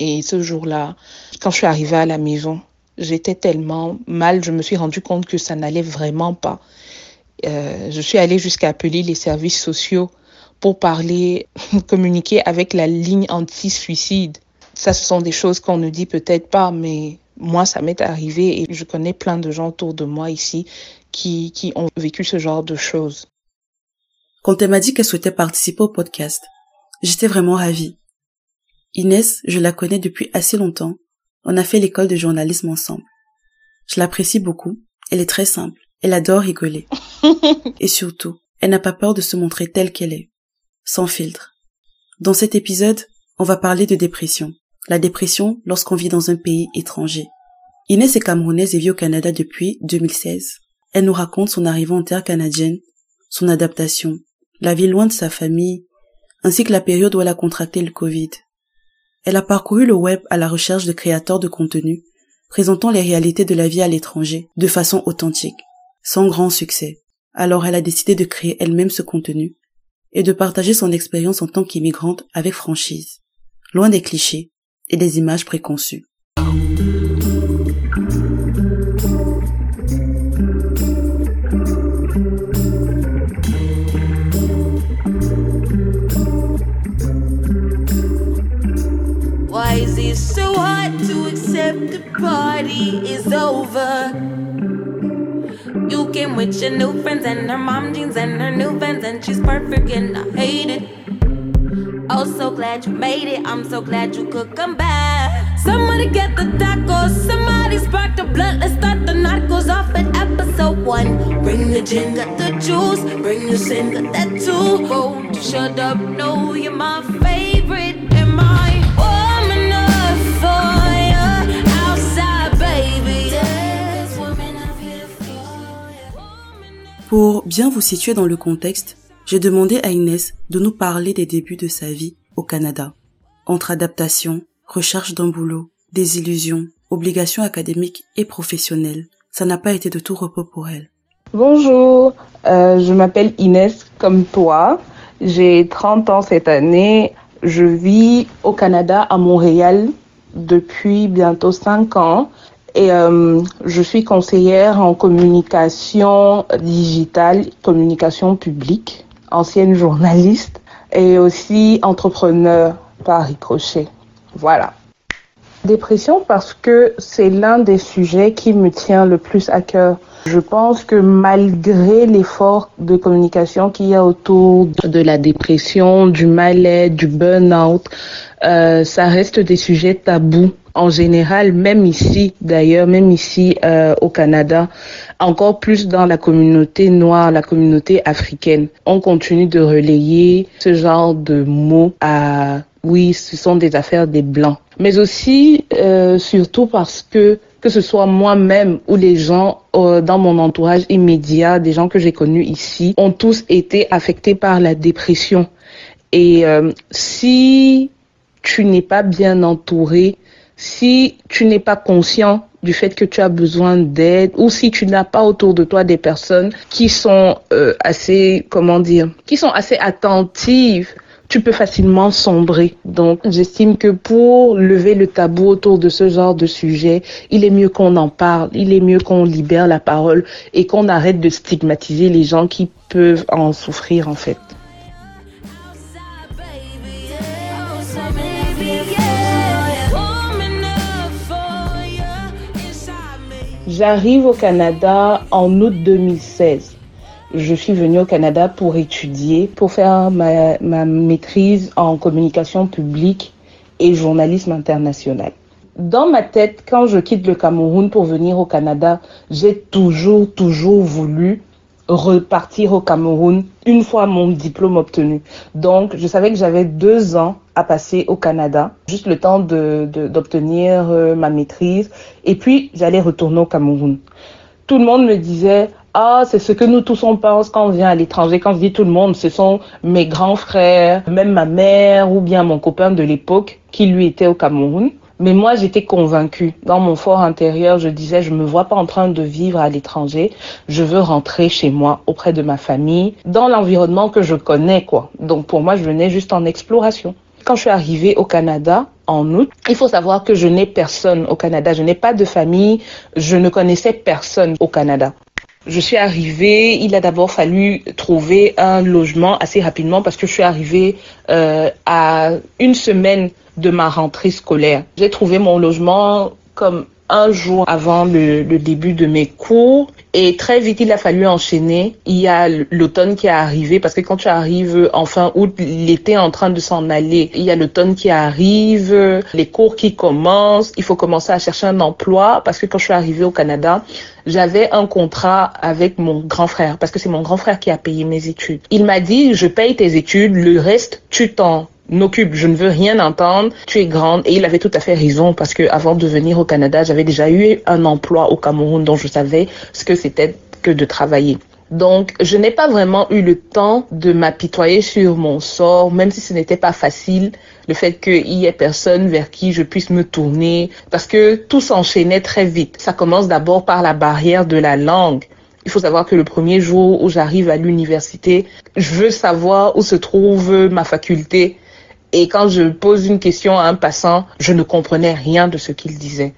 Et ce jour-là, quand je suis arrivée à la maison, j'étais tellement mal, je me suis rendu compte que ça n'allait vraiment pas. Euh, je suis allée jusqu'à appeler les services sociaux pour parler, communiquer avec la ligne anti-suicide. Ça, ce sont des choses qu'on ne dit peut-être pas, mais moi, ça m'est arrivé et je connais plein de gens autour de moi ici qui, qui ont vécu ce genre de choses. Quand elle m'a dit qu'elle souhaitait participer au podcast, j'étais vraiment ravie. Inès, je la connais depuis assez longtemps. On a fait l'école de journalisme ensemble. Je l'apprécie beaucoup. Elle est très simple. Elle adore rigoler. Et surtout, elle n'a pas peur de se montrer telle qu'elle est. Sans filtre. Dans cet épisode, on va parler de dépression. La dépression lorsqu'on vit dans un pays étranger. Inès est camerounaise et vit au Canada depuis 2016. Elle nous raconte son arrivée en terre canadienne, son adaptation, la vie loin de sa famille, ainsi que la période où elle a contracté le Covid. Elle a parcouru le web à la recherche de créateurs de contenu, présentant les réalités de la vie à l'étranger de façon authentique, sans grand succès. Alors elle a décidé de créer elle-même ce contenu et de partager son expérience en tant qu'immigrante avec franchise, loin des clichés et des images préconçues. The party is over. You came with your new friends and her mom jeans and her new fans, and she's perfect and I hate it. Oh, so glad you made it. I'm so glad you could come back. Somebody get the tacos. Somebody spark the blood. Let's start the narcos off at episode one. Bring the gin, got the juice. Bring the sin, got that too. You shut up? No, you're my favorite. Bien vous situer dans le contexte, j'ai demandé à Inès de nous parler des débuts de sa vie au Canada. Entre adaptation, recherche d'un boulot, désillusion, obligations académiques et professionnelles, ça n'a pas été de tout repos pour elle. Bonjour, euh, je m'appelle Inès comme toi. J'ai 30 ans cette année. Je vis au Canada, à Montréal, depuis bientôt 5 ans et euh, je suis conseillère en communication digitale, communication publique, ancienne journaliste et aussi entrepreneur par ricochet. Voilà. Dépression parce que c'est l'un des sujets qui me tient le plus à cœur. Je pense que malgré l'effort de communication qu'il y a autour de la dépression, du mal-être, du burn-out, euh, ça reste des sujets tabous en général, même ici d'ailleurs, même ici euh, au Canada, encore plus dans la communauté noire, la communauté africaine, on continue de relayer ce genre de mots à oui, ce sont des affaires des blancs, mais aussi euh, surtout parce que que ce soit moi-même ou les gens euh, dans mon entourage immédiat, des gens que j'ai connus ici, ont tous été affectés par la dépression. Et si tu n'es pas bien entouré, si tu n'es pas conscient du fait que tu as besoin d'aide ou si tu n'as pas autour de toi des personnes qui sont euh, assez, comment dire, qui sont assez attentives, tu peux facilement sombrer. Donc, j'estime que pour lever le tabou autour de ce genre de sujet, il est mieux qu'on en parle, il est mieux qu'on libère la parole et qu'on arrête de stigmatiser les gens qui peuvent en souffrir en fait. J'arrive au Canada en août 2016. Je suis venue au Canada pour étudier, pour faire ma, maîtrise en communication publique et journalisme international. Dans ma tête, quand je quitte le Cameroun pour venir au Canada, j'ai toujours, toujours voulu repartir au Cameroun une fois mon diplôme obtenu. Donc, je savais que j'avais deux ans à passer au Canada, juste le temps d'obtenir de, euh, ma maîtrise, et puis j'allais retourner au Cameroun. Tout le monde me disait, ah, c'est ce que nous tous on pense quand on vient à l'étranger. Quand je dis tout le monde, ce sont mes grands frères, même ma mère ou bien mon copain de l'époque qui lui était au Cameroun. Mais moi, j'étais convaincue. Dans mon fort intérieur, je disais, je me vois pas en train de vivre à l'étranger. Je veux rentrer chez moi, auprès de ma famille, dans l'environnement que je connais, quoi. Donc, pour moi, je venais juste en exploration. Quand je suis arrivée au Canada, en août. Il faut savoir que je n'ai personne au Canada, je n'ai pas de famille, je ne connaissais personne au Canada. Je suis arrivée, il a d'abord fallu trouver un logement assez rapidement parce que je suis arrivée euh, à une semaine de ma rentrée scolaire. J'ai trouvé mon logement comme un jour avant le, le, début de mes cours. Et très vite, il a fallu enchaîner. Il y a l'automne qui est arrivé parce que quand tu arrives en fin août, l'été est en train de s'en aller. Il y a l'automne qui arrive, les cours qui commencent. Il faut commencer à chercher un emploi parce que quand je suis arrivée au Canada, j'avais un contrat avec mon grand frère parce que c'est mon grand frère qui a payé mes études. Il m'a dit, je paye tes études, le reste, tu t'en n'occupe, je ne veux rien entendre, tu es grande. Et il avait tout à fait raison parce que avant de venir au Canada, j'avais déjà eu un emploi au Cameroun dont je savais ce que c'était que de travailler. Donc, je n'ai pas vraiment eu le temps de m'apitoyer sur mon sort, même si ce n'était pas facile, le fait qu'il y ait personne vers qui je puisse me tourner, parce que tout s'enchaînait très vite. Ça commence d'abord par la barrière de la langue. Il faut savoir que le premier jour où j'arrive à l'université, je veux savoir où se trouve ma faculté. Et quand je pose une question à un passant, je ne comprenais rien de ce qu'il disait.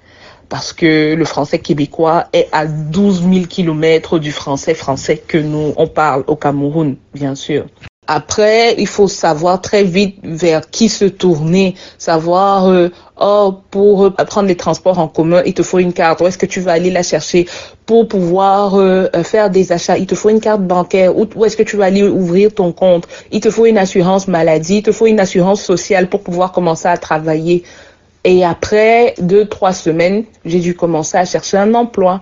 Parce que le français québécois est à 12 000 kilomètres du français français que nous, on parle au Cameroun, bien sûr. Après, il faut savoir très vite vers qui se tourner, savoir euh, oh pour prendre les transports en commun, il te faut une carte. Où est-ce que tu vas aller la chercher pour pouvoir euh, faire des achats? Il te faut une carte bancaire. Où est-ce que tu vas aller ouvrir ton compte? Il te faut une assurance maladie. Il te faut une assurance sociale pour pouvoir commencer à travailler. Et après deux trois semaines, j'ai dû commencer à chercher un emploi.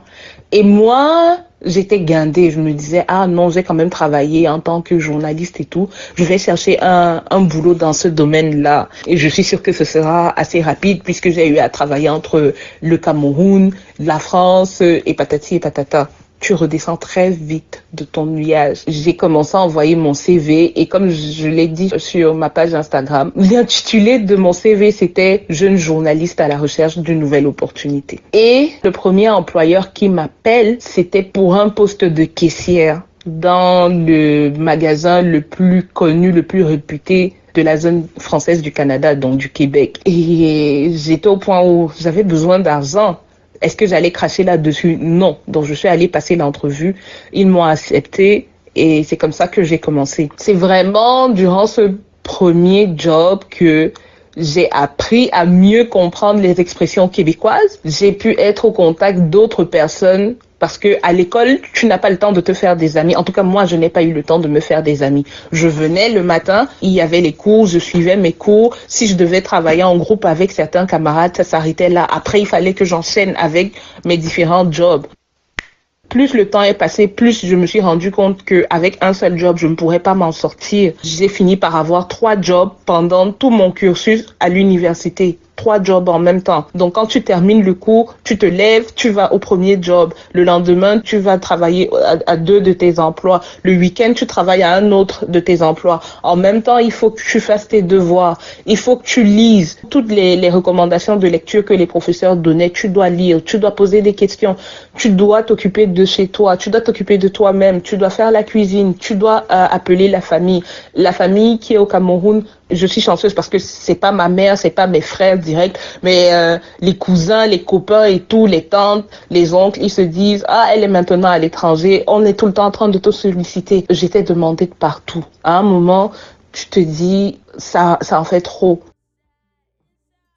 Et moi, j'étais guindée. Je me disais, ah non, j'ai quand même travaillé en tant que journaliste et tout. Je vais chercher un, un boulot dans ce domaine-là. Et je suis sûre que ce sera assez rapide puisque j'ai eu à travailler entre le Cameroun, la France et patati et patata tu redescends très vite de ton nuage. J'ai commencé à envoyer mon CV et comme je l'ai dit sur ma page Instagram, l'intitulé de mon CV c'était jeune journaliste à la recherche d'une nouvelle opportunité. Et le premier employeur qui m'appelle, c'était pour un poste de caissière dans le magasin le plus connu, le plus réputé de la zone française du Canada, donc du Québec. Et j'étais au point où j'avais besoin d'argent. Est-ce que j'allais cracher là-dessus? Non. Donc je suis allée passer l'entrevue. Ils m'ont accepté et c'est comme ça que j'ai commencé. C'est vraiment durant ce premier job que j'ai appris à mieux comprendre les expressions québécoises. J'ai pu être au contact d'autres personnes parce que à l'école, tu n'as pas le temps de te faire des amis. En tout cas, moi, je n'ai pas eu le temps de me faire des amis. Je venais le matin, il y avait les cours, je suivais mes cours. Si je devais travailler en groupe avec certains camarades, ça s'arrêtait là. Après, il fallait que j'enchaîne avec mes différents jobs plus le temps est passé, plus je me suis rendu compte qu'avec un seul job, je ne pourrais pas m'en sortir. J'ai fini par avoir trois jobs pendant tout mon cursus à l'université trois jobs en même temps. Donc quand tu termines le cours, tu te lèves, tu vas au premier job. Le lendemain, tu vas travailler à, deux de tes emplois. Le week-end, tu travailles à un autre de tes emplois. En même temps, il faut que tu fasses tes devoirs. Il faut que tu lises toutes les, recommandations de lecture que les professeurs donnaient. Tu dois lire, tu dois poser des questions. Tu dois t'occuper de chez toi. Tu dois t'occuper de toi-même. Tu dois faire la cuisine. Tu dois euh, appeler la famille. La famille qui est au Cameroun je suis chanceuse parce que c'est pas ma mère, c'est pas mes frères directs, mais euh, les cousins, les copains et tout, les tantes, les oncles, ils se disent ah elle est maintenant à l'étranger, on est tout le temps en train de te solliciter. J'étais demandée de partout. À un moment, tu te dis ça, ça en fait trop.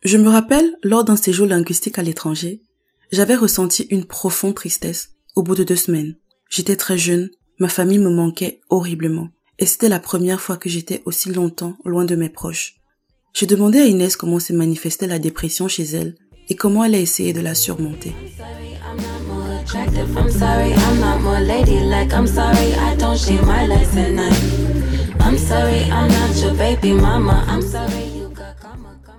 Je me rappelle lors d'un séjour linguistique à l'étranger, j'avais ressenti une profonde tristesse au bout de deux semaines. J'étais très jeune, ma famille me manquait horriblement et c'était la première fois que j'étais aussi longtemps loin de mes proches. J'ai demandé à Inès comment s'est manifestée la dépression chez elle et comment elle a essayé de la surmonter.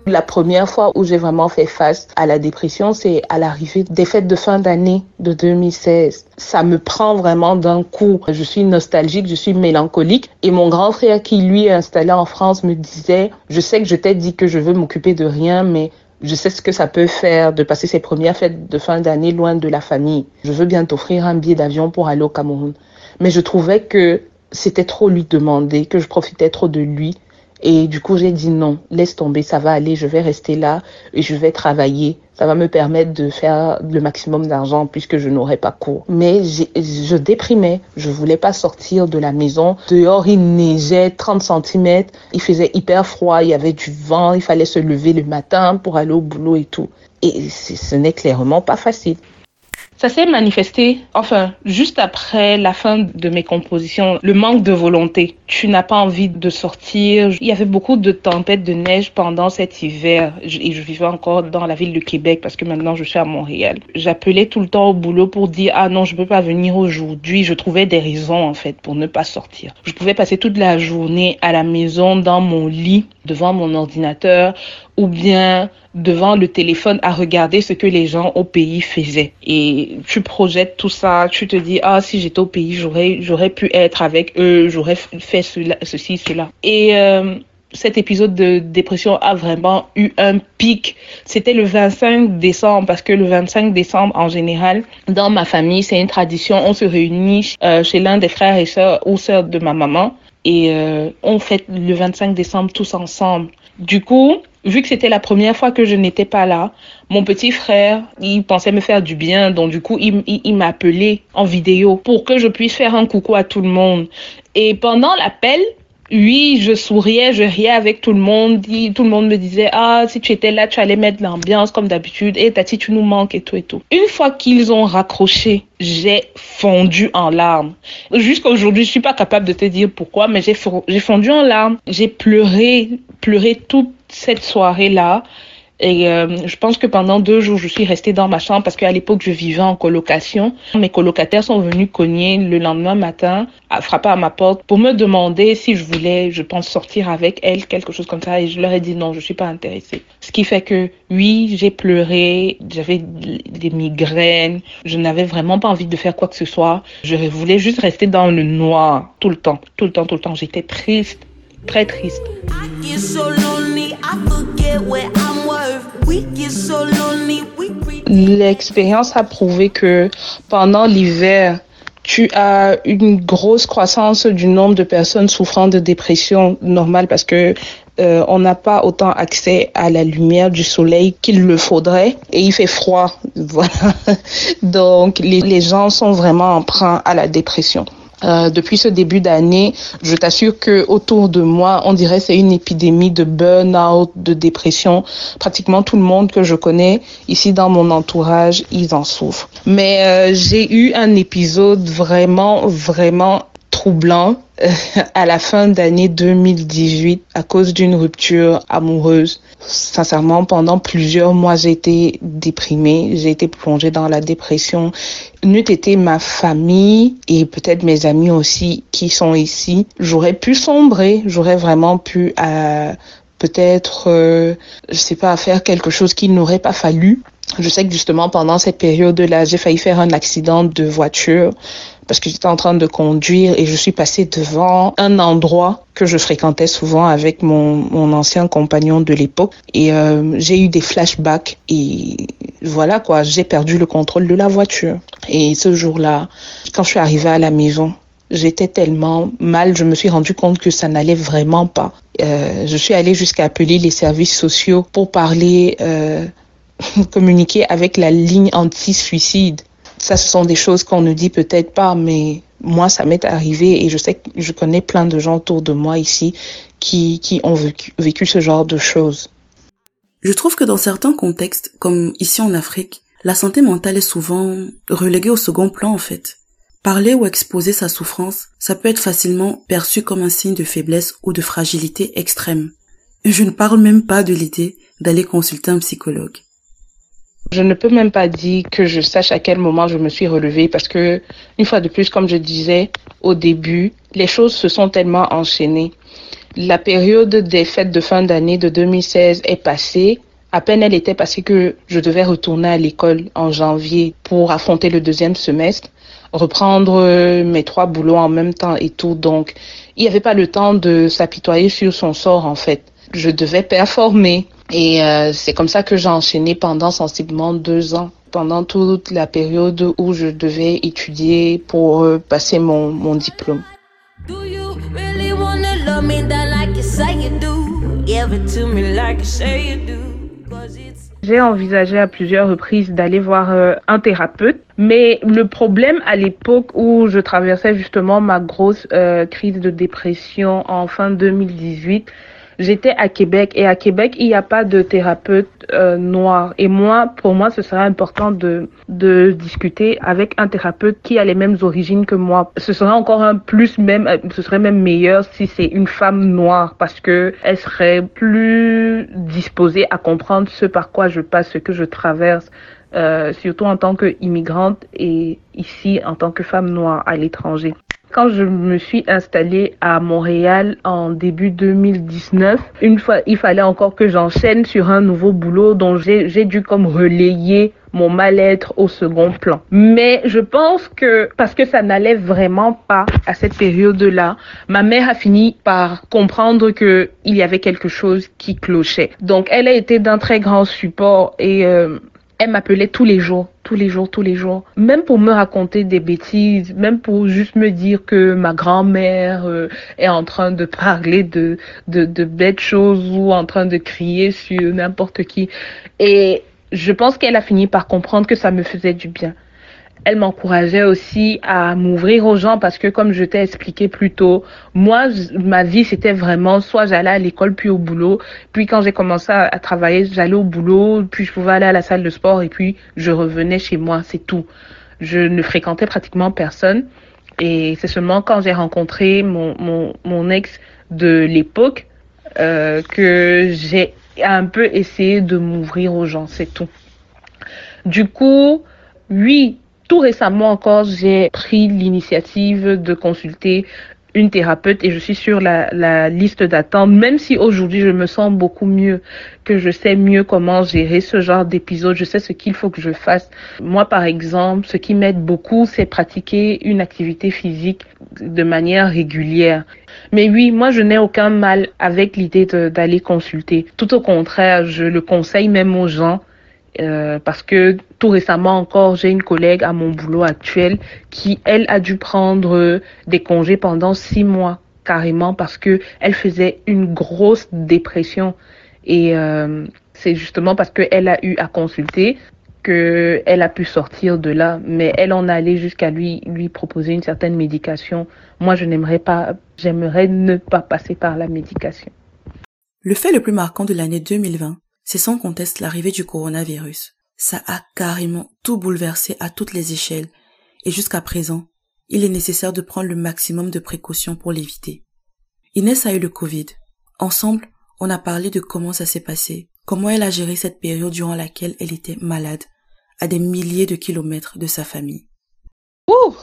La première fois où j'ai vraiment fait face à la dépression, c'est à l'arrivée des fêtes de fin d'année de 2016. Ça me prend vraiment d'un coup. Je suis nostalgique, je suis mélancolique. Et mon grand frère qui lui est installé en France me disait, je sais que je t'ai dit que je veux m'occuper de rien, mais je sais ce que ça peut faire de passer ses premières fêtes de fin d'année loin de la famille. Je veux bien t'offrir un billet d'avion pour aller au Cameroun. Mais je trouvais que c'était trop lui demander, que je profitais trop de lui Et du coup, j'ai dit non, laisse tomber, ça va aller, je vais rester là et je vais travailler. Ça va me permettre de faire le maximum d'argent puisque je n'aurai pas cours. Mais je déprimais, je voulais pas sortir de la maison. Dehors, il neigeait 30 cm, il faisait hyper froid, il y avait du vent, il fallait se lever le matin pour aller au boulot et tout. Et ce n'est clairement pas facile. Ça s'est manifesté, enfin, juste après la fin de mes compositions, le manque de volonté. Tu n'as pas envie de sortir. Il y avait beaucoup de tempêtes de neige pendant cet hiver et je vivais encore dans la ville de Québec parce que maintenant je suis à Montréal. J'appelais tout le temps au boulot pour dire ah non, je peux pas venir aujourd'hui. Je trouvais des raisons en fait pour ne pas sortir. Je pouvais passer toute la journée à la maison dans mon lit devant mon ordinateur ou bien devant le téléphone à regarder ce que les gens au pays faisaient. Et tu projettes tout ça, tu te dis, ah, si j'étais au pays, j'aurais, j'aurais pu être avec eux, j'aurais fait ceci, cela. Et euh, cet épisode de dépression a vraiment eu un pic. C'était le 25 décembre, parce que le 25 décembre, en général, dans ma famille, c'est une tradition, on se réunit euh, chez l'un des frères et sœurs ou sœurs de ma maman et euh, on fête le 25 décembre tous ensemble. Du coup, vu que c'était la première fois que je n'étais pas là, mon petit frère, il pensait me faire du bien, donc du coup, il, il, m'a appelé en vidéo pour que je puisse faire un coucou à tout le monde. Et pendant l'appel, oui, je souriais, je riais avec tout le monde. Tout le monde me disait, ah, si tu étais là, tu allais mettre l'ambiance comme d'habitude. Et Tati, tu nous manques et tout et tout. Une fois qu'ils ont raccroché, j'ai fondu en larmes. Jusqu'à aujourd'hui, je suis pas capable de te dire pourquoi, mais j'ai fondu en larmes. J'ai pleuré, pleuré toute cette soirée-là. Et euh, je pense que pendant deux jours, je suis restée dans ma chambre parce qu'à l'époque, je vivais en colocation. Mes colocataires sont venus cogner le lendemain matin, frapper à ma porte pour me demander si je voulais, je pense, sortir avec elle, quelque chose comme ça. Et je leur ai dit non, je suis pas intéressée. Ce qui fait que oui, j'ai pleuré, j'avais des migraines, je n'avais vraiment pas envie de faire quoi que ce soit. Je voulais juste rester dans le noir tout le temps, tout le temps, tout le temps. J'étais triste, très triste. L'expérience a prouvé que pendant l'hiver, tu as une grosse croissance du nombre de personnes souffrant de dépression normale parce que euh, on n'a pas autant accès à la lumière du soleil qu'il le faudrait et il fait froid. Voilà. Donc les, les gens sont vraiment emprunts à la dépression. Euh, depuis ce début d'année, je t'assure que autour de moi, on dirait c'est une épidémie de burn-out, de dépression. Pratiquement tout le monde que je connais ici dans mon entourage, ils en souffrent. Mais euh, j'ai eu un épisode vraiment, vraiment troublant à la fin d'année 2018 à cause d'une rupture amoureuse. Sincèrement, pendant plusieurs mois, j'ai été déprimée, j'ai été plongée dans la dépression. N'eût été ma famille et peut-être mes amis aussi qui sont ici, j'aurais pu sombrer, j'aurais vraiment pu euh, peut-être, euh, je sais pas, faire quelque chose qu'il n'aurait pas fallu. Je sais que justement pendant cette période-là, j'ai failli faire un accident de voiture parce que j'étais en train de conduire et je suis passée devant un endroit que je fréquentais souvent avec mon, mon ancien compagnon de l'époque et euh, j'ai eu des flashbacks et voilà quoi, j'ai perdu le contrôle de la voiture. Et ce jour-là, quand je suis arrivée à la maison, j'étais tellement mal, je me suis rendu compte que ça n'allait vraiment pas. Euh, je suis allée jusqu'à appeler les services sociaux pour parler, euh, communiquer avec la ligne anti-suicide ça, ce sont des choses qu'on ne dit peut-être pas, mais moi, ça m'est arrivé et je sais que je connais plein de gens autour de moi ici qui, qui ont vécu, vécu ce genre de choses. Je trouve que dans certains contextes, comme ici en Afrique, la santé mentale est souvent reléguée au second plan en fait. Parler ou exposer sa souffrance, ça peut être facilement perçu comme un signe de faiblesse ou de fragilité extrême. Je ne parle même pas de l'idée d'aller consulter un psychologue. Je ne peux même pas dire que je sache à quel moment je me suis relevée parce que, une fois de plus, comme je disais au début, les choses se sont tellement enchaînées. La période des fêtes de fin d'année de 2016 est passée. À peine elle était passée que je devais retourner à l'école en janvier pour affronter le deuxième semestre, reprendre mes trois boulots en même temps et tout. Donc, il n'y avait pas le temps de s'apitoyer sur son sort en fait. Je devais performer. Et euh, c'est comme ça que j'ai enchaîné pendant sensiblement deux ans, pendant toute la période où je devais étudier pour euh, passer mon, mon diplôme. Do you really wanna love me that like you say you do? J'ai envisagé à plusieurs reprises d'aller voir euh, un thérapeute, mais le problème à l'époque où je traversais justement ma grosse euh, crise de dépression en fin 2018, J'étais à Québec et à Québec, il n'y a pas de thérapeute euh, noir. Et moi, pour moi, ce serait important de, de discuter avec un thérapeute qui a les mêmes origines que moi. Ce serait encore un plus même, euh, ce serait même meilleur si c'est une femme noire parce que elle serait plus disposée à comprendre ce par quoi je passe, ce que je traverse. Euh, surtout en tant qu'immigrante et ici en tant que femme noire à l'étranger. Quand je me suis installée à Montréal en début 2019, une fois, il fallait encore que j'enchaîne sur un nouveau boulot dont j'ai dû comme relayer mon mal-être au second plan. Mais je pense que parce que ça n'allait vraiment pas à cette période-là, ma mère a fini par comprendre que il y avait quelque chose qui clochait. Donc elle a été d'un très grand support et euh, elle m'appelait tous les jours, tous les jours, tous les jours. Même pour me raconter des bêtises, même pour juste me dire que ma grand-mère euh, est en train de parler de, de, de bêtes choses ou en train de crier sur n'importe qui. Et je pense qu'elle a fini par comprendre que ça me faisait du bien elle m'encourageait aussi à m'ouvrir aux gens parce que comme je t'ai expliqué plus tôt, moi, ma vie, c'était vraiment soit j'allais à l'école puis au boulot. Puis quand j'ai commencé à, travailler, j'allais au boulot, puis je pouvais aller à la salle de sport et puis je revenais chez moi, c'est tout. Je ne fréquentais pratiquement personne. Et c'est seulement quand j'ai rencontré mon, mon, mon ex de l'époque euh, que j'ai un peu essayé de m'ouvrir aux gens, c'est tout. Du coup, oui, tout récemment encore, j'ai pris l'initiative de consulter une thérapeute et je suis sur la, la liste d'attente, même si aujourd'hui je me sens beaucoup mieux, que je sais mieux comment gérer ce genre d'épisode, je sais ce qu'il faut que je fasse. Moi, par exemple, ce qui m'aide beaucoup, c'est pratiquer une activité physique de manière régulière. Mais oui, moi, je n'ai aucun mal avec l'idée d'aller consulter. Tout au contraire, je le conseille même aux gens euh, parce que tout récemment encore, j'ai une collègue à mon boulot actuel qui, elle, a dû prendre des congés pendant six mois carrément parce que elle faisait une grosse dépression et euh, c'est justement parce qu'elle a eu à consulter que elle a pu sortir de là, mais elle en allait jusqu'à lui lui proposer une certaine médication. Moi, je n'aimerais pas, j'aimerais ne pas passer par la médication. Le fait le plus marquant de l'année 2020, c'est sans conteste l'arrivée du coronavirus. Ça a carrément tout bouleversé à toutes les échelles, et jusqu'à présent, il est nécessaire de prendre le maximum de précautions pour l'éviter. Inès a eu le Covid. Ensemble, on a parlé de comment ça s'est passé, comment elle a géré cette période durant laquelle elle était malade, à des milliers de kilomètres de sa famille. Ouh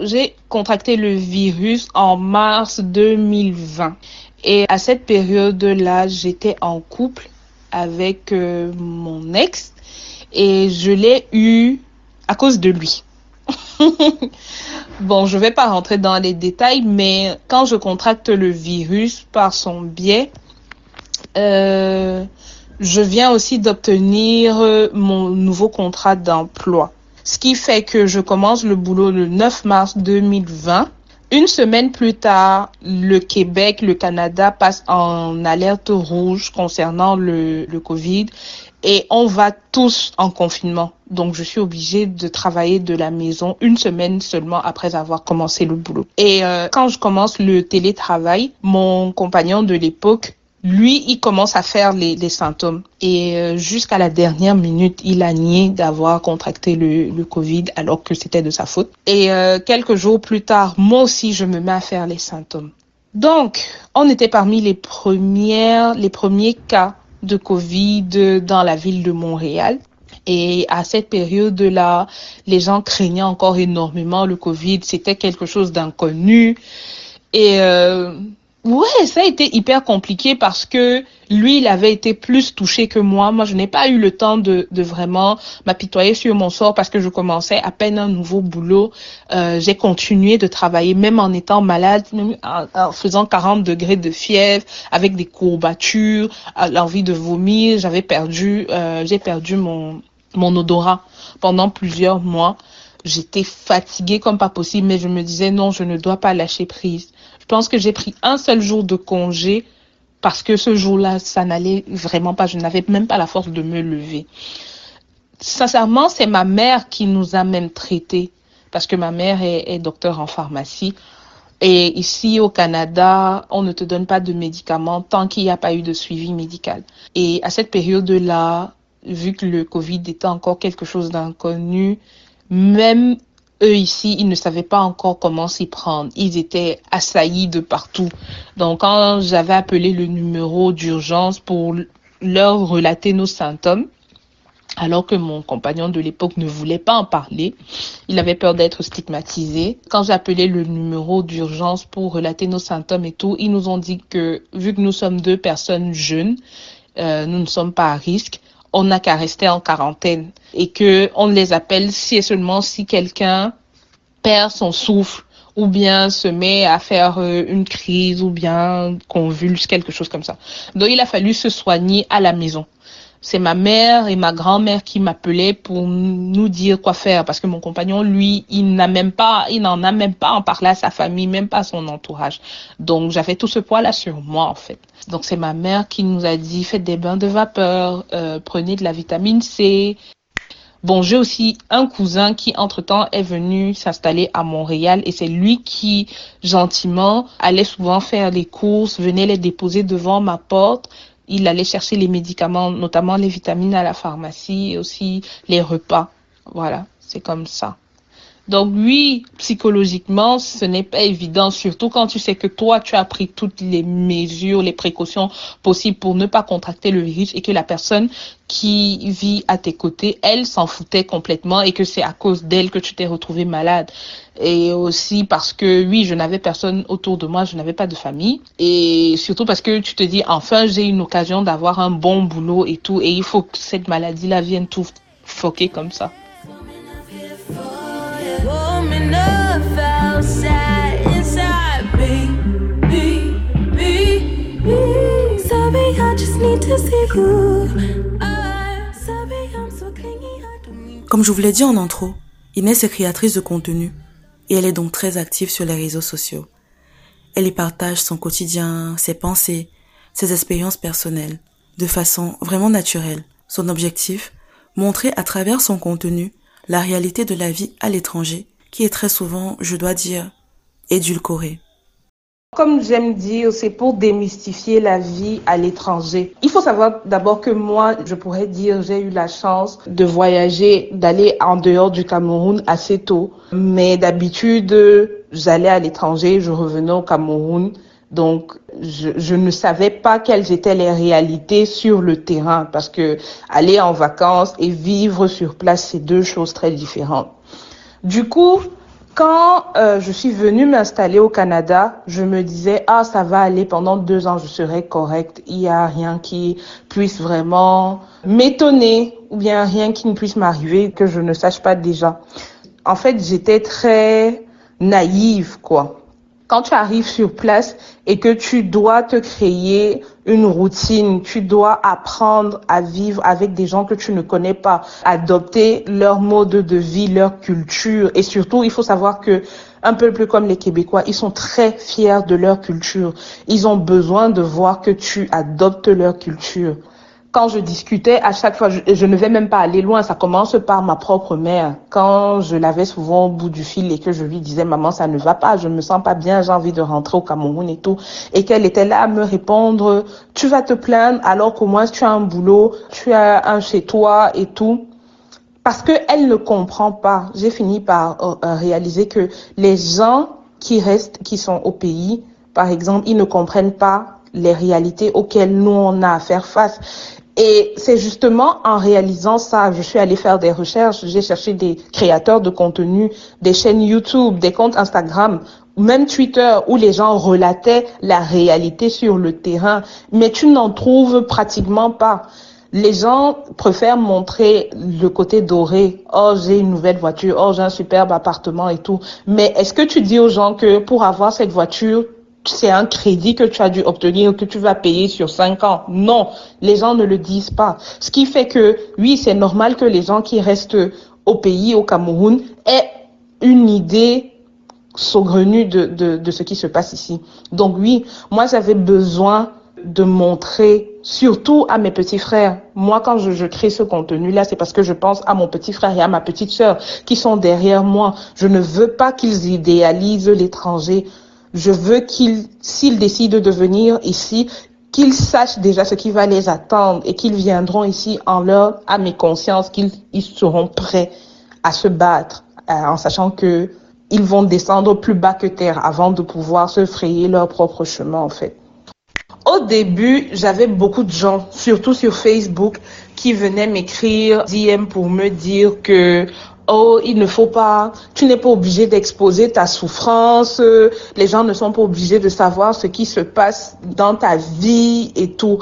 J'ai contracté le virus en mars 2020. Et à cette période-là, j'étais en couple avec euh, mon ex et je l'ai eu à cause de lui. bon, je vais pas rentrer dans les détails, mais quand je contracte le virus par son biais, euh, je viens aussi d'obtenir mon nouveau contrat d'emploi. Ce qui fait que je commence le boulot le 9 mars 2020 une semaine plus tard, le Québec, le Canada passe en alerte rouge concernant le, Covid et on va tous en confinement. Donc, je suis obligée de travailler de la maison une semaine seulement après avoir commencé le boulot. Et euh, quand je commence le télétravail, mon compagnon de l'époque lui, il commence à faire les, les symptômes. Et euh, jusqu'à la dernière minute, il a nié d'avoir contracté le, le, Covid alors que c'était de sa faute. Et euh, quelques jours plus tard, moi aussi, je me mets à faire les symptômes. Donc, on était parmi les premières, les premiers cas de Covid dans la ville de Montréal. Et à cette période-là, les gens craignaient encore énormément le Covid. C'était quelque chose d'inconnu. Et euh, Ouais, ça a été hyper compliqué parce que lui, il avait été plus touché que moi. Moi, je n'ai pas eu le temps de, vraiment m'apitoyer sur mon sort parce que je commençais à peine un nouveau boulot. Euh, j'ai continué de travailler même en étant malade, en, faisant 40 degrés de fièvre, avec des courbatures, l'envie de vomir. J'avais perdu, euh, j'ai perdu mon, mon odorat pendant plusieurs mois. J'étais fatiguée comme pas possible, mais je me disais non, je ne dois pas lâcher prise. Je pense que j'ai pris un seul jour de congé parce que ce jour-là, ça n'allait vraiment pas. Je n'avais même pas la force de me lever. Sincèrement, c'est ma mère qui nous a même traités, parce que ma mère est, est docteur en pharmacie. Et ici au Canada, on ne te donne pas de médicaments tant qu'il n'y a pas eu de suivi médical. Et à cette période-là, vu que le Covid était encore quelque chose d'inconnu, même eux ici, ils ne savaient pas encore comment s'y prendre. Ils étaient assaillis de partout. Donc quand j'avais appelé le numéro d'urgence pour leur relater nos symptômes, alors que mon compagnon de l'époque ne voulait pas en parler. Il avait peur d'être stigmatisé. Quand appelé le numéro d'urgence pour relater nos symptômes et tout, ils nous ont dit que vu que nous sommes deux personnes jeunes, euh, nous ne sommes pas à risque, on n'a qu'à rester en quarantaine et que on les appelle si et seulement si quelqu'un perd son souffle ou bien se met à faire euh, une crise ou bien convulse, quelque chose comme ça. Donc il a fallu se soigner à la maison c'est ma mère et ma grand-mère qui m'appelaient pour nous dire quoi faire parce que mon compagnon lui il n'a même pas il n'en a même pas en parlé à sa famille même pas à son entourage. Donc j'avais tout ce poids là sur moi en fait. Donc c'est ma mère qui nous a dit faites des bains de vapeur euh, prenez de la vitamine C. Bon, j'ai aussi un cousin qui, entre-temps, est venu s'installer à Montréal et c'est lui qui, gentiment, allait souvent faire les courses, venait les déposer devant ma porte il allait chercher les médicaments, notamment les vitamines à la pharmacie et aussi les repas. Voilà, c'est comme ça. Donc oui, psychologiquement, ce n'est pas évident, surtout quand tu sais que toi, tu as pris toutes les mesures, les précautions possibles pour ne pas contracter le virus et que la personne qui vit à tes côtés, elle s'en foutait complètement et que c'est à cause d'elle que tu t'es retrouvé malade. Et aussi parce que oui, je n'avais personne autour de moi, je n'avais pas de famille. Et surtout parce que tu te dis, enfin, j'ai une occasion d'avoir un bon boulot et tout. Et il faut que cette maladie-là vienne tout foquer comme ça. Comme je vous l'ai dit en intro, Inès est créatrice de contenu et elle est donc très active sur les réseaux sociaux. Elle y partage son quotidien, ses pensées, ses expériences personnelles, de façon vraiment naturelle. Son objectif, montrer à travers son contenu la réalité de la vie à l'étranger, qui est très souvent, je dois dire, édulcorée. Comme j'aime dire, c'est pour démystifier la vie à l'étranger. Il faut savoir d'abord que moi, je pourrais dire, j'ai eu la chance de voyager, d'aller en dehors du Cameroun assez tôt. Mais d'habitude, j'allais à l'étranger, je revenais au Cameroun. Donc, je, ne savais pas quelles étaient les réalités sur le terrain parce que aller en vacances et vivre sur place, c'est deux choses très différentes. Du coup, quand euh, je suis venue m'installer au Canada, je me disais ah ça va aller pendant deux ans, je serai correcte. Il y a rien qui puisse vraiment m'étonner ou bien rien qui ne puisse m'arriver que je ne sache pas déjà. En fait, j'étais très naïve quoi quand tu arrives sur place et que tu dois te créer une routine, tu dois apprendre à vivre avec des gens que tu ne connais pas, adopter leur mode de vie, leur culture et surtout, il faut savoir que un peuple comme les Québécois, ils sont très fiers de leur culture. Ils ont besoin de voir que tu adoptes leur culture quand je discutais, à chaque fois, je, ne vais même pas aller loin, ça commence par ma propre mère. Quand je l'avais souvent au bout du fil et que je lui disais, maman, ça ne va pas, je me sens pas bien, j'ai envie de rentrer au Cameroun et tout, et qu'elle était là à me répondre, tu vas te plaindre alors qu'au moins tu as un boulot, tu as un chez toi et tout. Parce que elle ne comprend pas. J'ai fini par euh, euh, réaliser que les gens qui restent, qui sont au pays, par exemple, ils ne comprennent pas les réalités auxquelles nous on a à faire face. Et c'est justement en réalisant ça, je suis allée faire des recherches, j'ai cherché des créateurs de contenu, des chaînes YouTube, des comptes Instagram, même Twitter, où les gens relataient la réalité sur le terrain, mais tu n'en trouves pratiquement pas. Les gens préfèrent montrer le côté doré. Oh, j'ai une nouvelle voiture. Oh, j'ai un superbe appartement et tout. Mais est-ce que tu dis aux gens que pour avoir cette voiture, c'est un crédit que tu as dû obtenir, que tu vas payer sur cinq ans. Non, les gens ne le disent pas. Ce qui fait que, oui, c'est normal que les gens qui restent au pays, au Cameroun, aient une idée saugrenue de ce qui se passe ici. Donc oui, moi j'avais besoin de montrer, surtout à mes petits frères. Moi, quand je, je crée ce contenu-là, c'est parce que je pense à mon petit frère et à ma petite sœur qui sont derrière moi. Je ne veux pas qu'ils idéalisent l'étranger. Je veux qu'ils, s'ils décident de venir ici, qu'ils sachent déjà ce qui va les attendre et qu'ils viendront ici en leur à mes consciences qu'ils ils seront prêts à se battre euh, en sachant que ils vont descendre plus bas que terre avant de pouvoir se frayer leur propre chemin en fait. Au début, j'avais beaucoup de gens, surtout sur Facebook, qui venaient m'écrire DM pour me dire que oh, il ne faut pas, tu n'es pas obligé d'exposer ta souffrance, les gens ne sont pas obligés de savoir ce qui se passe dans ta vie et tout.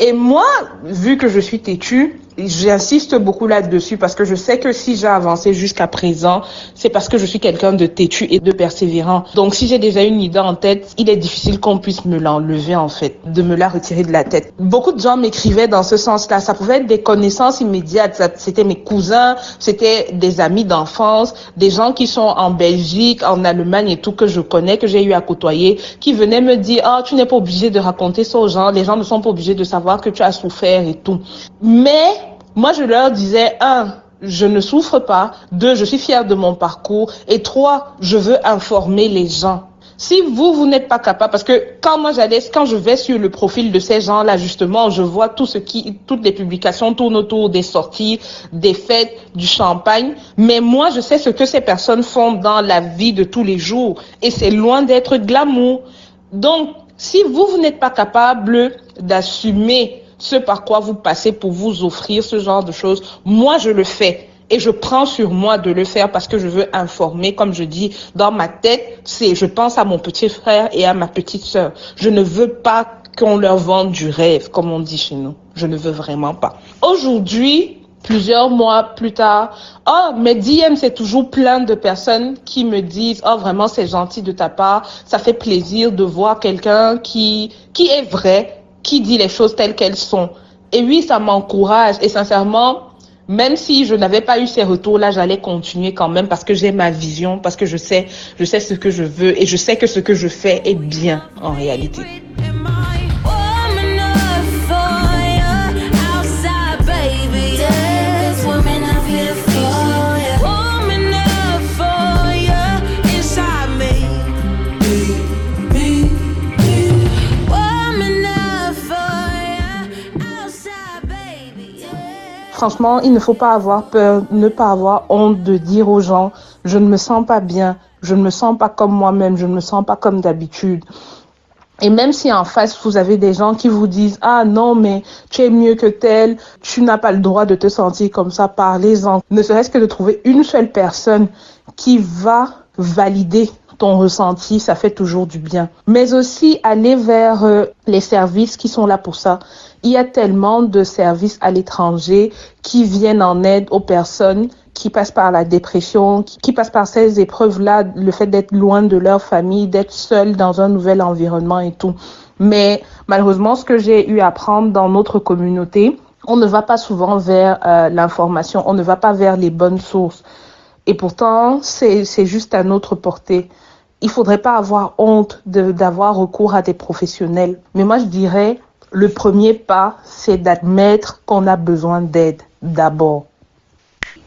Et moi, vu que je suis têtue, J'insiste beaucoup là-dessus parce que je sais que si j'ai avancé jusqu'à présent, c'est parce que je suis quelqu'un de têtu et de persévérant. Donc si j'ai déjà une idée en tête, il est difficile qu'on puisse me l'enlever en fait, de me la retirer de la tête. Beaucoup de gens m'écrivaient dans ce sens-là. Ça pouvait être des connaissances immédiates. C'était mes cousins, c'était des amis d'enfance, des gens qui sont en Belgique, en Allemagne et tout que je connais, que j'ai eu à côtoyer, qui venaient me dire, ah, tu n'es pas obligé de raconter ça aux gens. Les gens ne sont pas obligés de savoir que tu as souffert et tout. Mais moi, je leur disais, un, je ne souffre pas. Deux, je suis fière de mon parcours. Et trois, je veux informer les gens. Si vous, vous n'êtes pas capable, parce que quand moi j'allais, quand je vais sur le profil de ces gens-là, justement, je vois tout ce qui, toutes les publications tournent autour des sorties, des fêtes, du champagne. Mais moi, je sais ce que ces personnes font dans la vie de tous les jours. Et c'est loin d'être glamour. Donc, si vous, vous n'êtes pas capable d'assumer ce par quoi vous passez pour vous offrir ce genre de choses. Moi, je le fais. Et je prends sur moi de le faire parce que je veux informer, comme je dis, dans ma tête, c'est, je pense à mon petit frère et à ma petite sœur. Je ne veux pas qu'on leur vende du rêve, comme on dit chez nous. Je ne veux vraiment pas. Aujourd'hui, plusieurs mois plus tard, oh, mais DM, c'est toujours plein de personnes qui me disent, oh, vraiment, c'est gentil de ta part. Ça fait plaisir de voir quelqu'un qui, qui est vrai, qui dit les choses telles qu'elles sont. Et oui, ça m'encourage. Et sincèrement, même si je n'avais pas eu ces retours-là, j'allais continuer quand même parce que j'ai ma vision, parce que je sais, je sais ce que je veux et je sais que ce que je fais est bien en réalité. Franchement, il ne faut pas avoir peur, ne pas avoir honte de dire aux gens, je ne me sens pas bien, je ne me sens pas comme moi-même, je ne me sens pas comme d'habitude. Et même si en face, vous avez des gens qui vous disent, ah non, mais tu es mieux que tel, tu n'as pas le droit de te sentir comme ça, parlez-en. Ne serait-ce que de trouver une seule personne qui va valider ton ressenti, ça fait toujours du bien. Mais aussi aller vers euh, les services qui sont là pour ça. Il y a tellement de services à l'étranger qui viennent en aide aux personnes qui passent par la dépression, qui, passent par ces épreuves-là, le fait d'être loin de leur famille, d'être seul dans un nouvel environnement et tout. Mais malheureusement, ce que j'ai eu à apprendre dans notre communauté, on ne va pas souvent vers euh, l'information, on ne va pas vers les bonnes sources. Et pourtant, c'est juste à notre portée. Il faudrait pas avoir honte d'avoir recours à des professionnels. Mais moi, je dirais, le premier pas, c'est d'admettre qu'on a besoin d'aide d'abord.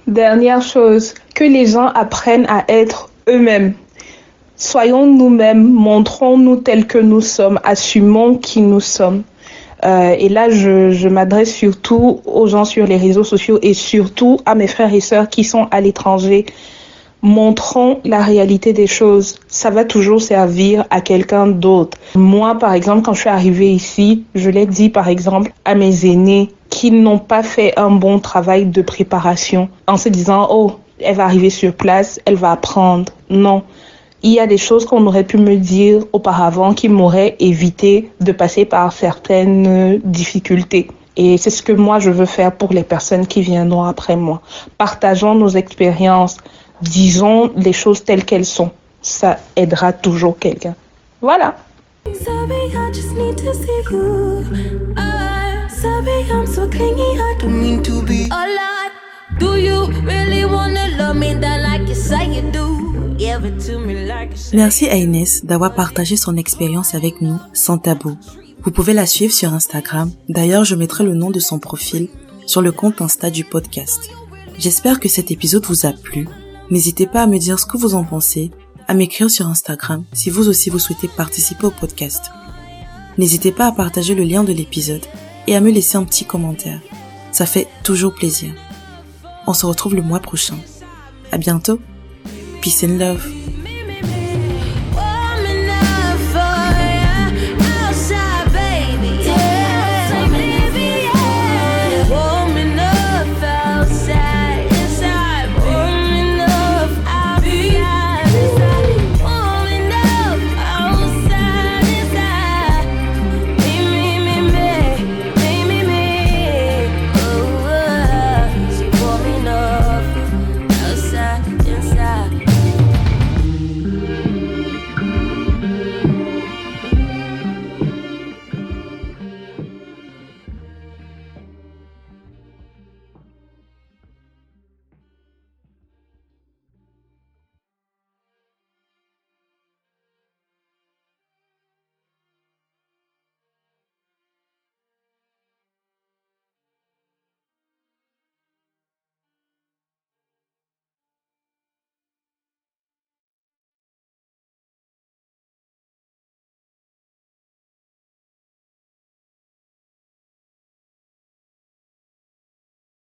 Dernière chose, que les gens apprennent à être eux-mêmes. Soyons nous-mêmes, montrons-nous tels que nous sommes, assumons qui nous sommes. Euh, et là, je, je m'adresse surtout aux gens sur les réseaux sociaux et surtout à mes frères et sœurs qui sont à l'étranger montrons la réalité des choses. Ça va toujours servir à quelqu'un d'autre. Moi, par exemple, quand je suis arrivée ici, je l'ai dit, par exemple, à mes aînés qui n'ont pas fait un bon travail de préparation en se disant, oh, elle va arriver sur place, elle va apprendre. Non. Il y a des choses qu'on aurait pu me dire auparavant qui m'auraient évité de passer par certaines difficultés. Et c'est ce que moi je veux faire pour les personnes qui viendront après moi. Partageons nos expériences, disons les choses telles qu'elles sont. Ça aidera toujours quelqu'un. Voilà. Merci à Inès d'avoir partagé son expérience avec nous sans tabou. Vous pouvez la suivre sur Instagram. D'ailleurs, je mettrai le nom de son profil sur le compte Insta du podcast. J'espère que cet épisode vous a plu. N'hésitez pas à me dire ce que vous en pensez, à m'écrire sur Instagram si vous aussi vous souhaitez participer au podcast. N'hésitez pas à partager le lien de l'épisode et à me laisser un petit commentaire. Ça fait toujours plaisir. On se retrouve le mois prochain. À bientôt. Peace and love.